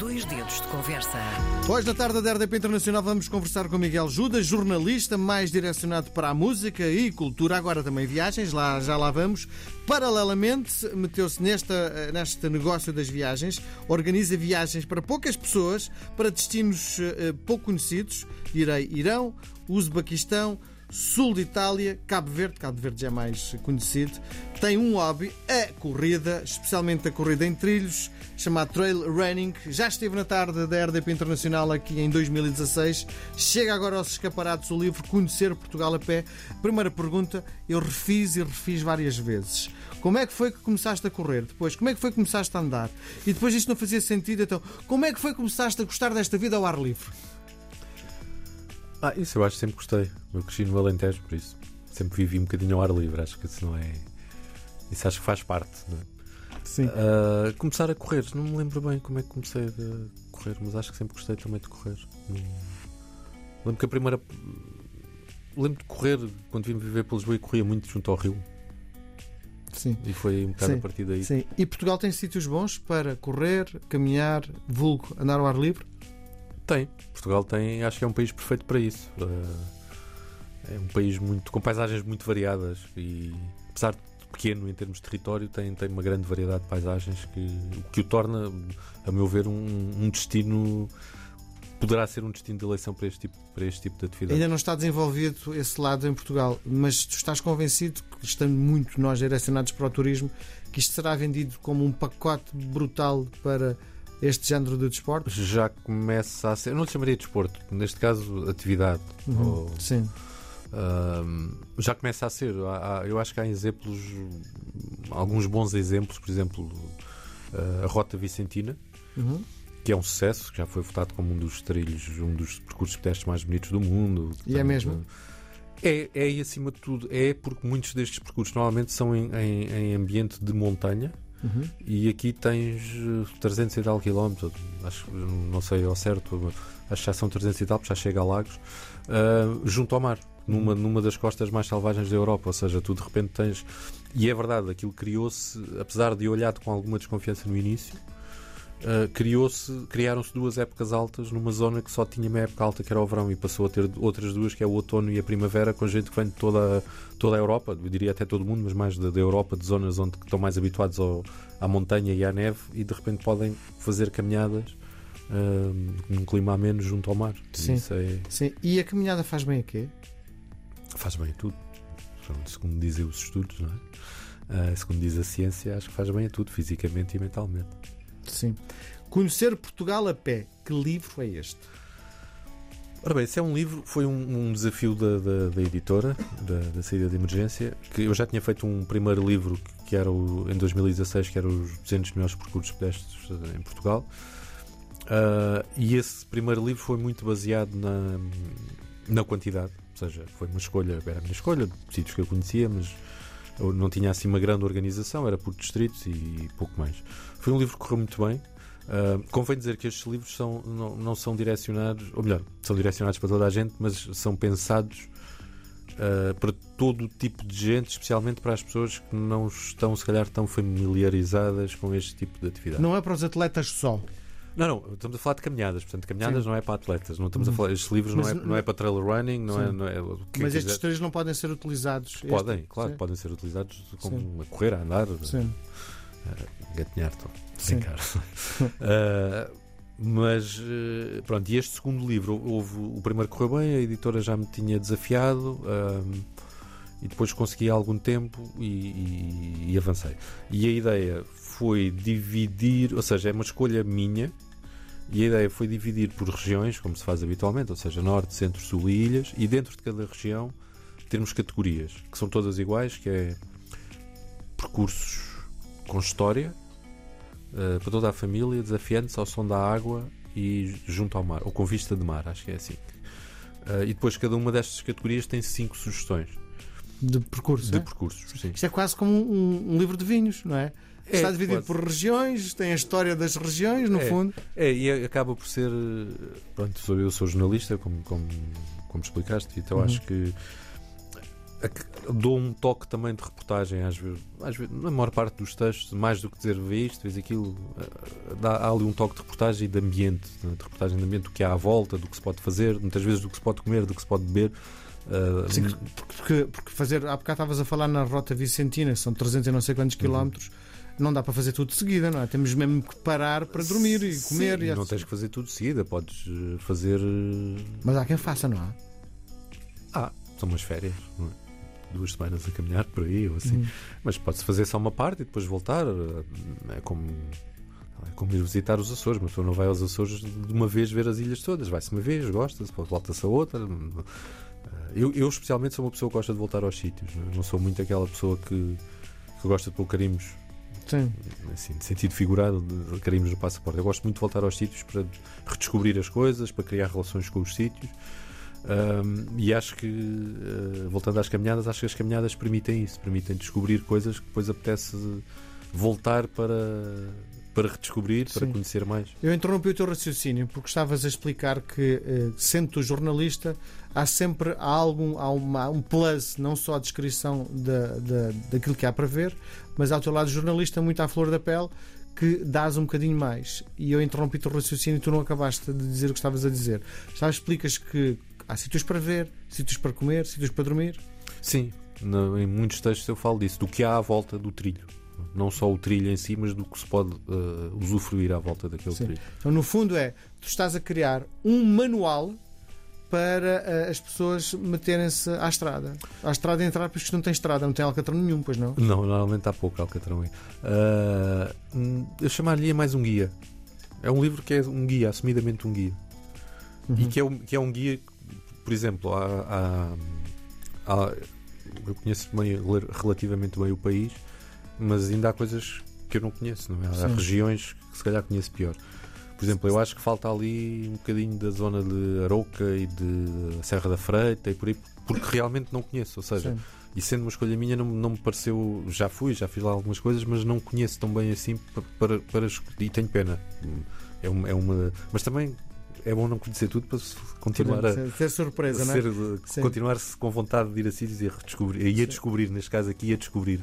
Dois dedos de conversa. Hoje, na tarde da RDP Internacional, vamos conversar com Miguel Judas, jornalista mais direcionado para a música e cultura, agora também viagens, lá, já lá vamos. Paralelamente, meteu-se nesta, neste negócio das viagens, organiza viagens para poucas pessoas, para destinos uh, pouco conhecidos. Irei Irão, Uzbequistão, sul de Itália, Cabo Verde, Cabo Verde já é mais conhecido, tem um hobby, a corrida, especialmente a corrida em trilhos, chamado Trail Running. Já esteve na tarde da RDP Internacional aqui em 2016. Chega agora aos escaparatos o livro Conhecer Portugal a Pé. Primeira pergunta, eu refiz e refiz várias vezes. Como é que foi que começaste a correr? Depois, como é que foi que começaste a andar? E depois isto não fazia sentido, então, como é que foi que começaste a gostar desta vida ao ar livre? Ah, isso eu acho que sempre gostei. Eu cresci no Alentejo, por isso. Sempre vivi um bocadinho ao ar livre. Acho que isso não é. Isso acho que faz parte, não é? Sim. Uh, começar a correr, não me lembro bem como é que comecei a correr, mas acho que sempre gostei também de correr. Lembro que a primeira. Lembro de correr quando vim viver para Lisboa e corria muito junto ao rio. Sim. E foi um bocado Sim. a partir daí. Sim. E Portugal tem sítios bons para correr, caminhar, vulgo, andar ao ar livre? Tem. Portugal tem, acho que é um país perfeito para isso. Uh, é um país muito com paisagens muito variadas e apesar de pequeno em termos de território, tem, tem uma grande variedade de paisagens que o que o torna, a meu ver, um, um destino poderá ser um destino de eleição para este tipo, para este tipo de atividade. Ainda não está desenvolvido esse lado em Portugal, mas tu estás convencido que estamos muito nós direcionados para o turismo, que isto será vendido como um pacote brutal para este género de desporto? Já começa a ser, eu não lhe chamaria de desporto, neste caso atividade. Uhum. Ou, Sim. Uh, já começa a ser. Há, há, eu acho que há exemplos, alguns bons exemplos, por exemplo, uh, a Rota Vicentina, uhum. que é um sucesso, que já foi votado como um dos trilhos, um dos percursos pedestres mais bonitos do mundo. E é mesmo? É, é, e acima de tudo, é porque muitos destes percursos normalmente são em, em, em ambiente de montanha. Uhum. E aqui tens 300 e tal quilómetros, acho, não sei ao certo, acho que já são 300 e tal, porque já chega a Lagos, uh, junto ao mar numa, numa das costas mais selvagens da Europa, ou seja, tu de repente tens. E é verdade, aquilo criou-se, apesar de olhado com alguma desconfiança no início, uh, criou-se, criaram-se duas épocas altas numa zona que só tinha uma época alta que era o verão e passou a ter outras duas, que é o outono e a primavera, com gente que vem de toda, toda a Europa, eu diria até todo o mundo, mas mais da, da Europa, de zonas onde estão mais habituados ao, à montanha e à neve e de repente podem fazer caminhadas. Uh, num clima ameno junto ao mar. Sim. É... Sim. E a caminhada faz bem a quê? Faz bem a tudo. Segundo dizem os estudos, não é? Uh, segundo diz a ciência, acho que faz bem a tudo, fisicamente e mentalmente. Sim. Conhecer Portugal a pé. Que livro é este? Ora bem, esse é um livro, foi um, um desafio da, da, da editora, da, da, saída de emergência, que eu já tinha feito um primeiro livro que era o, em 2016, que era os 200 melhores percursos pedestres em Portugal. Uh, e esse primeiro livro foi muito baseado na, na quantidade, ou seja, foi uma escolha, era a minha escolha, de sítios que eu conhecia, mas não tinha assim uma grande organização, era por distritos e pouco mais. Foi um livro que correu muito bem. Uh, convém dizer que estes livros são, não, não, são direcionados, ou melhor, são direcionados para toda a gente, mas são pensados uh, para todo tipo de gente, especialmente para as pessoas que não estão, se calhar, tão familiarizadas com este tipo de atividade. Não é para os atletas só. Não, não, estamos a falar de caminhadas, portanto, caminhadas Sim. não é para atletas, não estamos a falar, estes livros mas, não, é, não é para trail running, não é, não é, Mas estes três não podem ser utilizados. Podem, este? claro, Sim. podem ser utilizados como Sim. a correr, a andar, Sim. a gatinhar, brincar. uh, mas uh, pronto, e este segundo livro, houve, o primeiro correu bem, a editora já me tinha desafiado. Uh, e depois consegui algum tempo e, e, e, avancei. E a ideia foi dividir, ou seja, é uma escolha minha, e a ideia foi dividir por regiões, como se faz habitualmente, ou seja, Norte, Centro, Sul e Ilhas, e dentro de cada região termos categorias, que são todas iguais, que é percursos com história, uh, para toda a família, desafiantes ao som da água e junto ao mar, ou com vista de mar, acho que é assim. Uh, e depois cada uma destas categorias tem cinco sugestões. De percursos. De é? percursos, sim. Isto é quase como um, um livro de vinhos, não é? É, Está dividido quase. por regiões, tem a história das regiões, no É. fundo. É, e acaba por ser. Pronto, sou, eu sou jornalista, como, como, como explicaste, então Uhum. acho que dou um toque também de reportagem, às vezes, às vezes, na maior parte dos textos, mais do que dizer vê isto, vês aquilo, eh, dá, há ali um toque de reportagem e de ambiente, né? de reportagem de ambiente do que há à volta, do que se pode fazer, muitas vezes do que se pode comer, do que se pode beber. Uh, Sim, porque, porque fazer, há bocado estavas a falar na Rota Vicentina, são 300 e não sei quantos uhum. quilómetros. Não dá para fazer tudo de seguida, não é? Temos mesmo que parar para dormir e comer. Sim, e não tens que fazer tudo de seguida, podes eh, fazer. Mas há quem faça, não há? Ah, são umas férias, não é? duas semanas a caminhar por aí ou assim. Uhum. Mas pode-se fazer só uma parte e depois voltar. É como, é como ir visitar os Açores. Mas pessoa não vai aos Açores de uma vez ver as ilhas todas. Vai-se uma vez, gosta-se, volta-se a outra. Eu, eu, especialmente, sou uma pessoa que gosta de voltar aos sítios. Não, não sou muito aquela pessoa que, que gosta de pôr carimbos. Sim. Assim, de sentido figurado, de carimbos no passaporte. Eu gosto muito de voltar aos sítios para redescobrir as coisas, para criar relações com os sítios. Um, e acho que, uh, voltando às caminhadas, acho que as caminhadas permitem isso, permitem descobrir coisas que depois apetece voltar para, para redescobrir, Sim. para conhecer mais. Eu interrompi o teu raciocínio porque estavas a explicar que, uh, sendo tu jornalista, há sempre algo, há uma, um plus, não só a descrição da, da, daquilo que há para ver, mas ao teu lado jornalista, muito à flor da pele, que dás um bocadinho mais. E eu interrompi o teu raciocínio e tu não acabaste de dizer o que estavas a dizer. Já explicas que Há sítios para ver, sítios para comer, sítios para dormir. Sim, em muitos textos eu falo disso, do que há à volta do trilho. Não só o trilho em si, mas do que se pode uh, usufruir à volta daquele Sim. trilho. Então, no fundo, é tu estás a criar um manual para uh, as pessoas meterem-se à estrada. À estrada entrar, porque isto não tem estrada, não tem alcatrão nenhum, pois não? Não, normalmente há pouco alcatrão aí. Uh, eu chamaria mais um guia. É um livro que é um guia, assumidamente um guia. Uhum. E que é, um, que é um guia por exemplo, há, há, há, eu conheço bem, relativamente bem o país, mas ainda há coisas que eu não conheço, não é? Há Sim. regiões que se calhar conheço pior. Por exemplo, eu acho que falta ali um bocadinho da zona de Arouca e de Serra da Freita e por aí, porque realmente não conheço. Ou seja, Sim. e sendo uma escolha minha, não, não me pareceu. Já fui, já fiz lá algumas coisas, mas não conheço tão bem assim para. para, e tenho pena. É uma, é uma, mas também é bom não conhecer tudo para continuar a ser surpresa, ser, não é? continuar -se com vontade de ir a sítios e a e a descobrir, neste caso aqui, a descobrir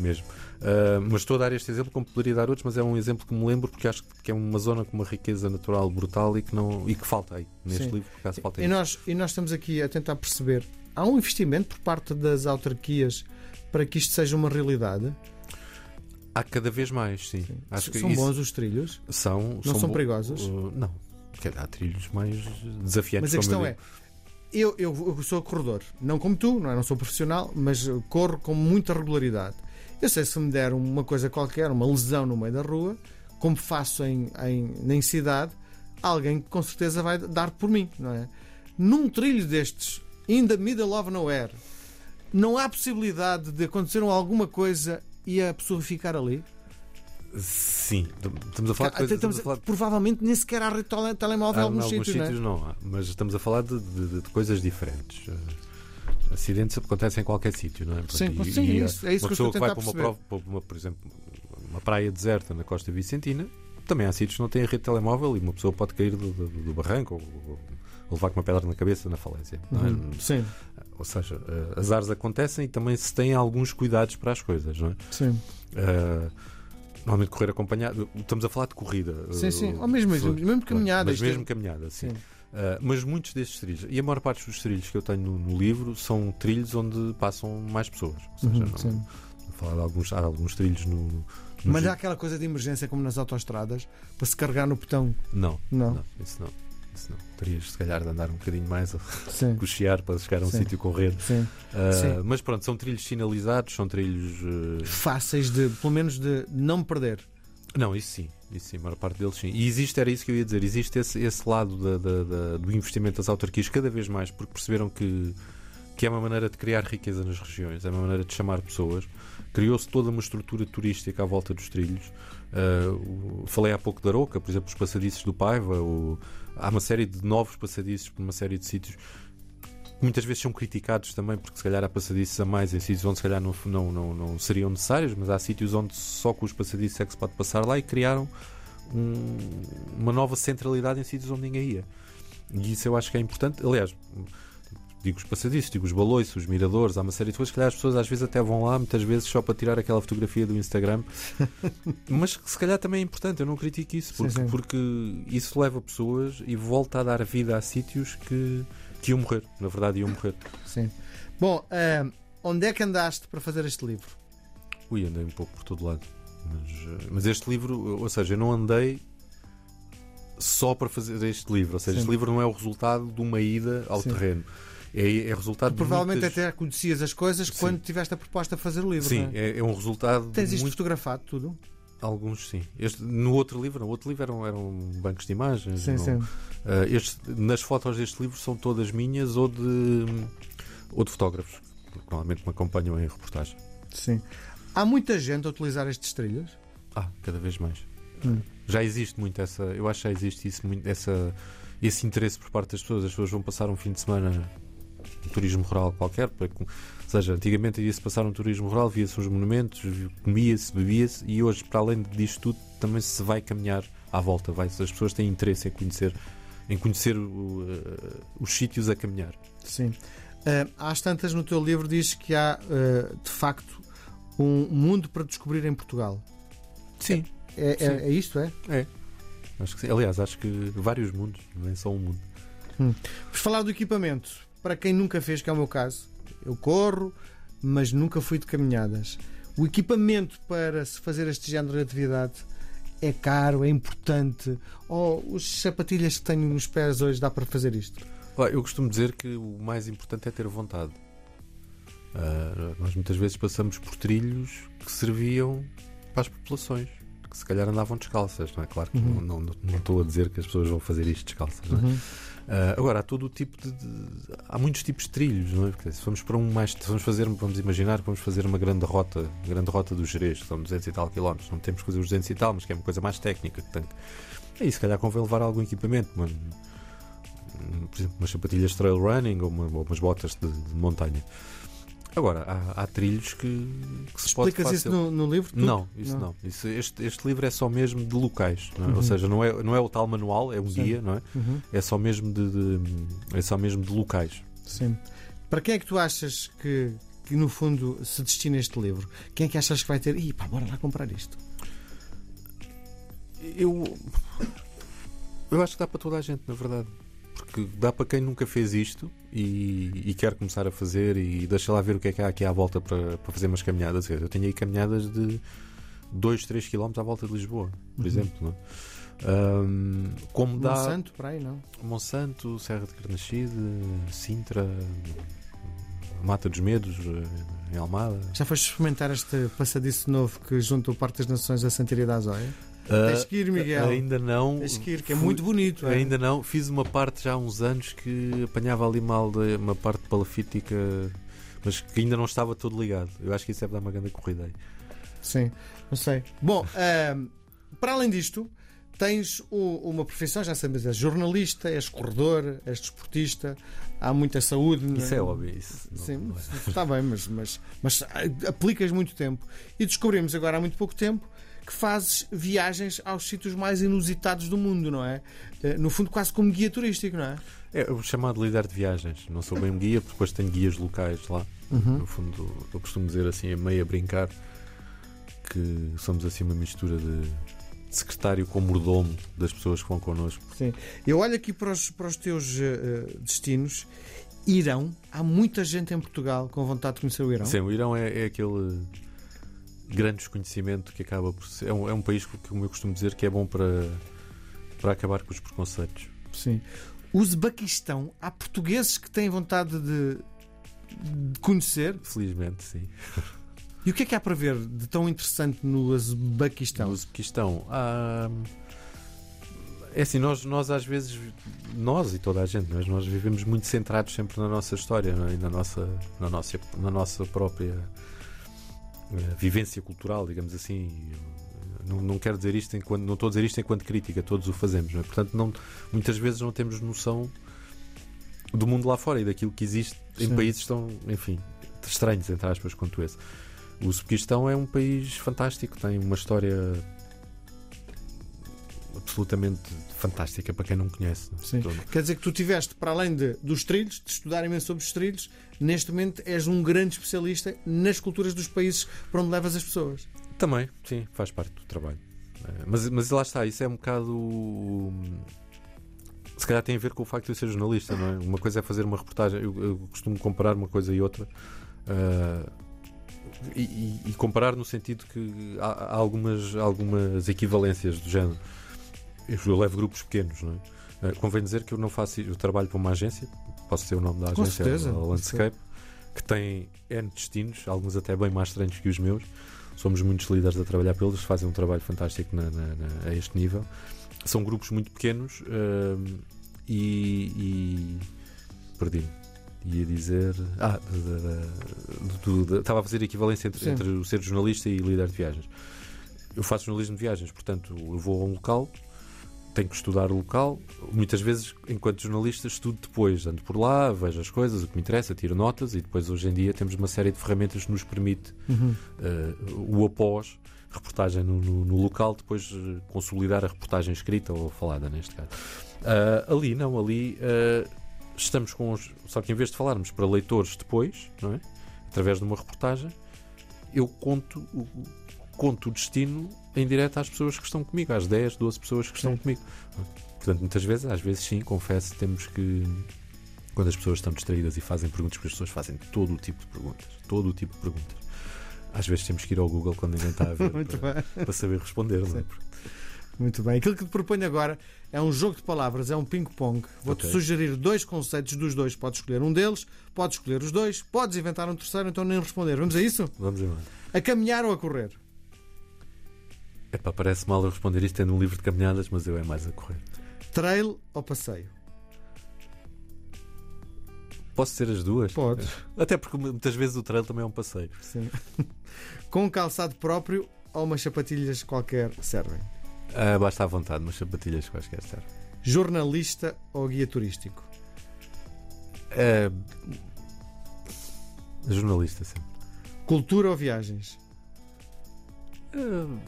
mesmo. Uh, mas estou a dar este exemplo, como poderia dar outros, mas é um exemplo que me lembro porque acho que é uma zona com uma riqueza natural brutal e que, não, e que falta aí neste Sim. livro, por acaso falta e nós, e nós estamos aqui a tentar perceber: há um investimento por parte das autarquias para que isto seja uma realidade? Há cada vez mais, sim. sim. São bons os trilhos? São. Não são, são perigosos? Uh, não, há trilhos mais desafiantes. Mas a questão é, eu, eu, eu, sou corredor, não como tu, não, é? não sou profissional, mas corro com muita regularidade. Eu sei se me der uma coisa qualquer, uma lesão no meio da rua, como faço em, em, cidade, alguém com certeza vai dar por mim, não é? Num trilho destes, in the middle of nowhere, não há possibilidade de acontecer alguma coisa e a pessoa ficar ali? Sim, estamos a falar de coisas. Estamos a falar... Provavelmente nem sequer há telemóvel em alguns, alguns sítios. sítios não, é? não há, mas estamos a falar de, de, de coisas diferentes. Acidentes acontecem em qualquer sítio, não é? Sim, e, sim e, é isso, é isso uma pessoa que, vai para uma prova, para uma, por exemplo, uma praia deserta na Costa Vicentina, também há sítios que não têm rede telemóvel e uma pessoa pode cair do, do, do barranco ou, ou, levar com uma pedra na cabeça na falência. Não é? Uhum, sim. Ou seja, uh, azares acontecem e também se tem alguns cuidados para as coisas, não é? Sim. Uh, Normalmente correr acompanhado. Estamos a falar de corrida. Sim, sim. Ou mesmo, mesmo, mesmo caminhada. Mas mesmo caminhada, sim. sim. Uh, mas muitos destes trilhos, e a maior parte dos trilhos que eu tenho no, no livro, são trilhos onde passam mais pessoas. Ou seja, uhum, não, sim. falar de alguns, há alguns trilhos no. no mas há aquela coisa de emergência como nas autoestradas para se carregar no botão? Não, não, não isso não. Isso não. Terias, se calhar, de andar um bocadinho mais a cochear para chegar a um Sim. sítio com rede. Sim. Uh, Sim. Mas pronto, são trilhos sinalizados, são trilhos. Uh... Fáceis de, pelo menos, de não perder. Não, isso sim, isso sim, a maior parte deles sim. E existe, era isso que eu ia dizer, existe esse, esse lado da, da, da, do investimento das autarquias cada vez mais, porque perceberam que, que é uma maneira de criar riqueza nas regiões, é uma maneira de chamar pessoas. Criou-se toda uma estrutura turística à volta dos trilhos. Uh, falei há pouco da Aroca, por exemplo, os passadiços do Paiva, há uma série de novos passadiços por uma série de sítios muitas vezes são criticados também porque se calhar há passadiços a mais em sítios onde se calhar não, não, não, não seriam necessários, mas há sítios onde só com os passadiços é que se pode passar lá e criaram um, uma nova centralidade em sítios onde ninguém ia. E isso eu acho que é importante. Aliás, digo os passadiços, digo os balões, os miradores, há uma série de coisas que calhar, as pessoas às vezes até vão lá, muitas vezes só para tirar aquela fotografia do Instagram, mas se calhar também é importante, eu não critico isso, porque, Sim, sim. porque isso leva pessoas e volta a dar vida a sítios que, que iam morrer, na verdade iam morrer. Sim. Bom, eh, onde é que andaste para fazer este livro? Ui, andei um pouco por todo lado. Mas, eh, mas este livro, ou seja, eu não andei só para fazer este livro. Ou seja, Sim. este livro não é o resultado de uma ida ao Sim. terreno. É, é resultado Provavelmente de muitas... até conhecias as coisas Sim. quando tiveste a proposta de fazer o livro. Sim, é? é, é um resultado Tens isto muito... fotografado tudo? Alguns sim. Este, no outro livro, no outro livro eram, eram bancos de imagens. Sim, não- sim. Ah, este- nas fotos deste livro são todas minhas ou de, ou de fotógrafos, que normalmente me acompanham em reportagem. Sim. Há muita gente a utilizar estes trilhos? Ah, cada vez mais. Hum. Já existe muito essa. Eu acho que já existe isso, muito, essa, esse interesse por parte das pessoas. As pessoas vão passar um fim de semana um turismo rural qualquer. para ou seja, antigamente ia-se passar um turismo rural, via-se uns monumentos, comia-se, bebia-se e hoje, para além disto tudo, também se vai caminhar à volta. Vai, as pessoas têm interesse em conhecer, em conhecer o, eh, os sítios a caminhar. Sim. Às tantas no teu livro diz que há, eh, de facto, um mundo para descobrir em Portugal. Sim, É, é, é isto, é? é. Acho que sim. Aliás, acho que vários mundos, nem só um mundo. Vamos falar do equipamento. Para quem nunca fez, que é o meu caso, eu corro, mas nunca fui de caminhadas. O equipamento para se fazer este género de atividade é caro, é importante. Ou os sapatilhas que tenho nos pés hoje dá para fazer isto? Eu costumo dizer que o mais importante é ter vontade. Ah, nós muitas vezes passamos por trilhos que serviam para as populações, que se calhar andavam descalças, não é? Claro que Uhum. não, não, não estou a dizer que as pessoas vão fazer isto descalças, não é? Uhum. Ah, agora, há todo o tipo de, de- Há muitos tipos de trilhos, não é? Porque se vamos para um mais. Vamos fazer, vamos imaginar que vamos fazer uma grande rota, grande rota dos Jerez, que são 200 e tal quilómetros. Não temos que fazer os 200 e tal, mas que é uma coisa mais técnica. Tem. Aí, se calhar, convém levar algum equipamento. Por exemplo, umas sapatilhas trail running ou, uma- ou umas botas de, de montanha. Agora, há, há trilhos que, que se pode Explicas isso facil- no, no livro? tudo? não, isso não. Isso, este, este livro é só mesmo de locais, não é? Uhum. ou seja, não é, não é o tal manual, é um Sim. guia, não é? Uhum. É só mesmo de, de- é só mesmo de locais. Sim. Para quem é que tu achas que, que no fundo se destina este livro? Quem é que achas que vai ter? Ih, pá, bora lá comprar isto. Eu eu acho que dá para toda a gente, na verdade. Porque dá para quem nunca fez isto e, e quer começar a fazer e deixa lá ver o que é que há aqui à volta para, para fazer umas caminhadas. Eu tenho aí caminhadas de 2, 3 km à volta de Lisboa, por Uhum. exemplo. não é? Como dá Monsanto, para aí, não? Monsanto, Serra de Carnaxide, Sintra, Mata dos Medos, eh, em Almada. Já foste experimentar este passadiço novo que junta o Parque das Nações a Santaria da Azóia? Tens que ir, Miguel. Ah, Ainda não. Tens que ir, que é Fui- muito bonito. é? Ainda não. Fiz uma parte já há uns anos que apanhava ali mal de uma parte palafítica, mas que ainda não estava todo ligado. Eu acho que isso deve dar uma grande corrida aí. Sim, não sei. Bom, ahm, para além disto, tens uma profissão, já sabes, és jornalista, és corredor, és desportista, há muita saúde. não Isso é óbvio. Isso não- Sim, não é. está bem, mas, mas, mas ah, aplicas muito tempo. E descobrimos agora há muito pouco tempo que fazes viagens aos sítios mais inusitados do mundo, não é? Eh, No fundo, quase como guia turístico, não é? É o chamado líder de viagens. Não sou bem guia, porque depois tenho guias locais lá. Uhum. No fundo, eu costumo dizer assim, a meio a brincar, que somos assim uma mistura de secretário com mordomo das pessoas que vão connosco. Sim. Eu olho aqui para os, para os teus eh, destinos. Irão, há muita gente em Portugal com vontade de conhecer o Irão. Sim, o Irão é, é aquele grande desconhecimento que acaba por ser. É um, é um país que, como eu costumo dizer, que é bom para, para acabar com os preconceitos. Sim. Uzbequistão, há portugueses que têm vontade de, de conhecer. Felizmente, sim. E o que é que há para ver de tão interessante no Uzbequistão? No Uzbequistão, há. É assim, nós, nós às vezes, nós e toda a gente, mas nós vivemos muito centrados sempre na nossa história é? e na nossa, na nossa, na nossa própria vivência cultural, digamos assim. Não, não quero dizer isto enquanto, não estou a dizer isto enquanto crítica, todos o fazemos, não é? portanto, não, muitas vezes não temos noção do mundo lá fora e daquilo que existe em Sim. países tão, enfim, estranhos, entre aspas, quanto esse. O Uzbequistão é um país fantástico, tem uma história absolutamente fantástica para quem não conhece. Sim. Quer dizer que tu tiveste, para além de, dos trilhos, de estudar imenso sobre os trilhos, neste momento és um grande especialista nas culturas dos países para onde levas as pessoas. Também, sim, faz parte do trabalho. Eh, mas, mas lá está, isso é um bocado. Se calhar tem a ver com o facto de eu ser jornalista, não é? Uma coisa é fazer uma reportagem, eu, eu costumo comparar uma coisa e outra. Uh, e, e, comparar no sentido que há, há, algumas, algumas equivalências do género. Eu, levo grupos pequenos, não é? Uh, convém dizer que eu não faço. Eu trabalho para uma agência, posso ser o nome da agência, a Landscape, que tem N destinos, alguns até bem mais estranhos que os meus somos muitos líderes a trabalhar pelos, fazem um trabalho fantástico na, na, na, a este nível. São grupos muito pequenos uh, e, e perdi-me. Ia dizer. Ah, estava a fazer equivalência entre, entre o ser jornalista e líder de viagens. Eu faço jornalismo de viagens, portanto, eu vou a um local, tenho que estudar o local. Muitas vezes, enquanto jornalista, estudo depois, ando por lá, vejo as coisas, o que me interessa, tiro notas e depois, hoje em dia, temos uma série de ferramentas que nos permite uhum. uh, o após, reportagem no, no, no local, depois uh, consolidar a reportagem escrita ou falada, neste caso. Uh, ali, não, ali estamos com os. Só que em vez de falarmos para leitores depois, não é? através de uma reportagem, eu conto conto o destino em direto às pessoas que estão comigo, às 10, 12 pessoas que estão sim. comigo. Portanto, muitas vezes, às vezes sim, confesso, temos que. Quando as pessoas estão distraídas e fazem perguntas, porque as pessoas fazem todo o tipo de perguntas, todo o tipo de perguntas. Às vezes temos que ir ao Google quando ninguém está a ver para, para, saber responder. Não é? Muito bem. Aquilo que te proponho agora é um jogo de palavras, é um ping-pong. Vou-te okay. sugerir dois conceitos dos dois. Podes escolher um deles, podes escolher os dois, podes inventar um terceiro, então nem responder. Vamos a isso? Vamos embora. A caminhar ou a correr? Epá, parece mal eu responder isto tendo um livro de caminhadas, mas eu é mais a correr. Trail ou passeio? Posso ser as duas? Podes. Até porque muitas vezes o trail também é um passeio. Sim. Com um calçado próprio ou umas sapatilhas qualquer servem? Ah, basta à vontade, umas sapatilhas quaisquer servem. Jornalista ou guia turístico? Ah, jornalista, sim. Cultura ou viagens? Ah,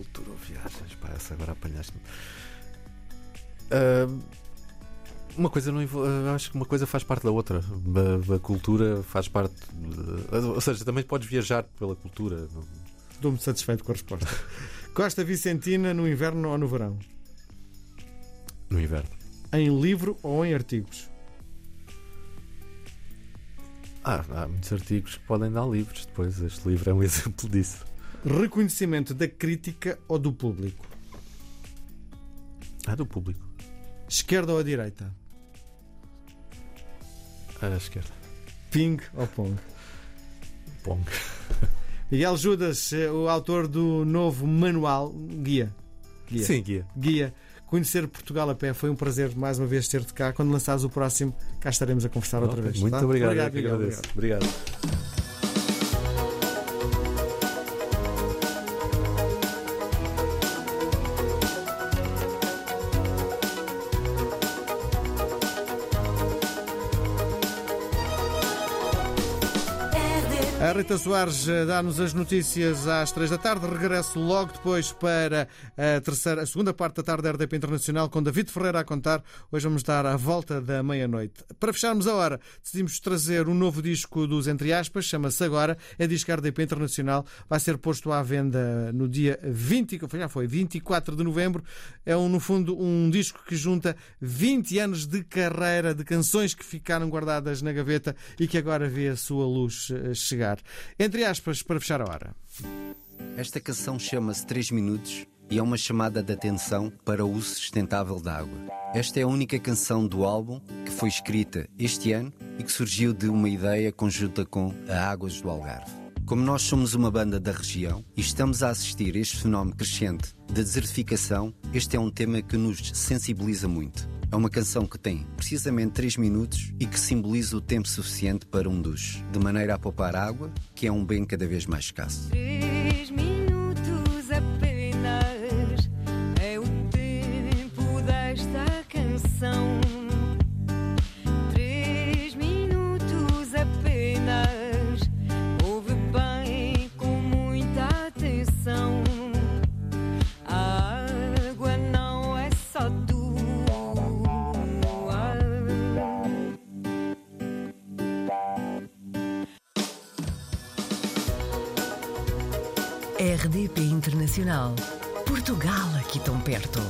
cultura ou viagens? Pá, essa agora apanhaste-me. Uh, uma coisa não acho que uma coisa faz parte da outra. A, a cultura faz parte. De, ou seja, também podes viajar pela cultura. Estou-me satisfeito com a resposta. Costa Vicentina no inverno ou no verão? No inverno. Em livro ou em artigos? Ah, há muitos artigos que podem dar livros depois. Este livro é um exemplo disso. Reconhecimento da crítica ou do público? Ah, do público. Esquerda ou a direita? A esquerda. Ping ou Pong? Pong. Miguel Judas, eh, o autor do novo manual, guia. guia. Sim, guia. Guia. Conhecer Portugal a pé foi um prazer mais uma vez ter-te cá. Quando lançares o próximo, cá estaremos a conversar outra vez. Muito tá? obrigado. Obrigado, Miguel. Obrigado. obrigado. A Rita Soares eh, dá-nos as notícias às três da tarde. Regresso logo depois para a terceira, a segunda parte da tarde da RDP Internacional com David Ferreira a contar. Hoje vamos dar a volta da meia-noite. Para fecharmos a hora, decidimos trazer um novo disco dos Entre Aspas, chama-se Agora, é disco RDP Internacional. Vai ser posto à venda no dia 20, já foi, 24 de novembro. É, um, no fundo, um disco que junta 20 anos de carreira, de canções que ficaram guardadas na gaveta e que agora vê a sua luz eh, chegar. Entre aspas, para fechar a hora. Esta canção chama-se 3 Minutos e é uma chamada de atenção para o uso sustentável da água. Esta é a única canção do álbum que foi escrita este ano e que surgiu de uma ideia conjunta com a Águas do Algarve. Como nós somos uma banda da região e estamos a assistir este fenómeno crescente da desertificação, este é um tema que nos sensibiliza muito. É uma canção que tem precisamente 3 minutos e que simboliza o tempo suficiente para um duche, de maneira a poupar água, que é um bem cada vez mais escasso. 3 minutos RDP